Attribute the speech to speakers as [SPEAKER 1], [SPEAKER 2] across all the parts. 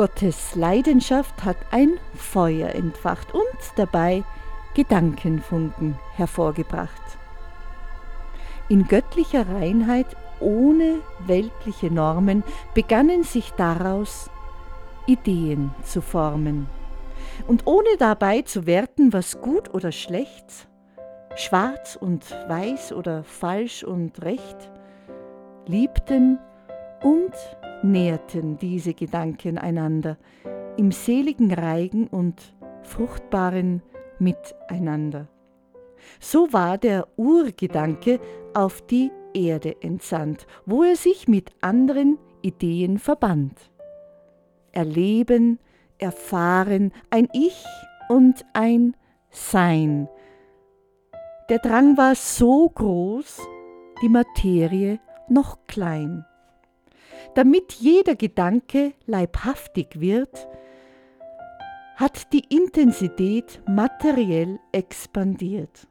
[SPEAKER 1] Gottes Leidenschaft hat ein Feuer entfacht und dabei Gedankenfunken hervorgebracht. In göttlicher Reinheit ohne weltliche Normen begannen sich daraus Ideen zu formen. Und ohne dabei zu werten, was gut oder schlecht, schwarz und weiß oder falsch und recht, liebten und nährten diese Gedanken einander im seligen Reigen und fruchtbaren Miteinander. So war der Urgedanke auf die Erde entsandt, wo er sich mit anderen Ideen verband. Erleben, erfahren, ein Ich und ein Sein. Der Drang war so groß, die Materie noch klein. Damit jeder Gedanke leibhaftig wird, hat die Intensität materiell expandiert.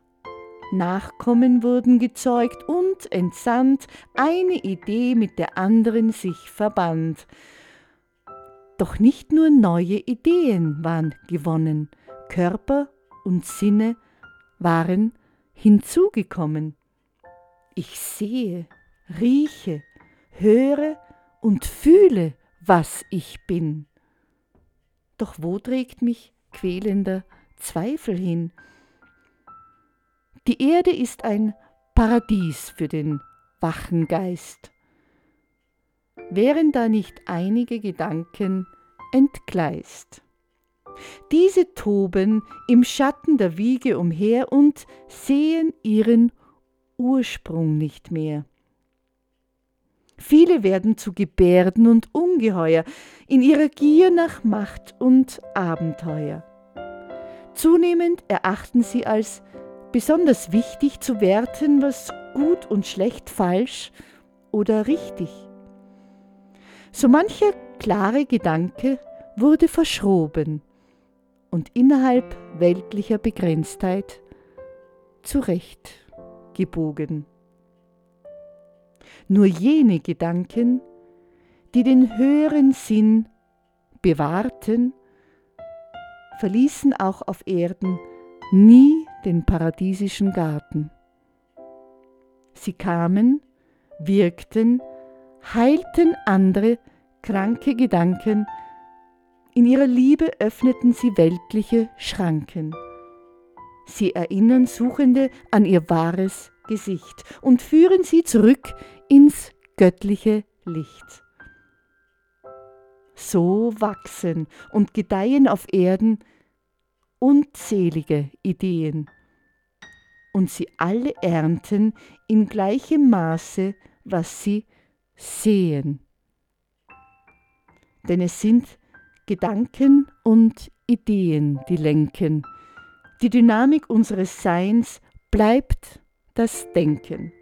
[SPEAKER 1] Nachkommen wurden gezeugt und entsandt, eine Idee mit der anderen sich verband. Doch nicht nur neue Ideen waren gewonnen, Körper und Sinne waren hinzugekommen. Ich sehe, rieche, höre und fühle, was ich bin. Doch wo trägt mich quälender Zweifel hin? Die Erde ist ein Paradies für den wachen Geist. Wären da nicht einige Gedanken entgleist? Diese toben im Schatten der Wiege umher und sehen ihren Ursprung nicht mehr. Viele werden zu Gebärden und Ungeheuer in ihrer Gier nach Macht und Abenteuer. Zunehmend erachten sie als besonders wichtig zu werten, was gut und schlecht falsch oder richtig. So mancher klare Gedanke wurde verschroben und innerhalb weltlicher Begrenztheit zurechtgebogen. Nur jene Gedanken, die den höheren Sinn bewahrten, verließen auch auf Erden nie den paradiesischen Garten. Sie kamen, wirkten, heilten andere kranke Gedanken, in ihrer Liebe öffneten sie weltliche Schranken. Sie erinnern Suchende an ihr wahres Gesicht und führen sie zurück ins göttliche Licht. So wachsen und gedeihen auf Erden unzählige Ideen, und sie alle ernten in gleichem Maße, was sie sehen. Denn es sind Gedanken und Ideen, die lenken. Die Dynamik unseres Seins bleibt das Denken.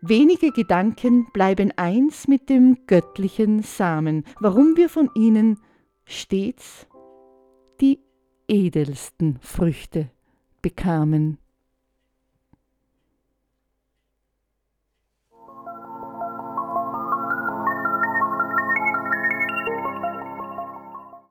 [SPEAKER 1] Wenige Gedanken bleiben eins mit dem göttlichen Samen, warum wir von ihnen stets die edelsten Früchte bekamen.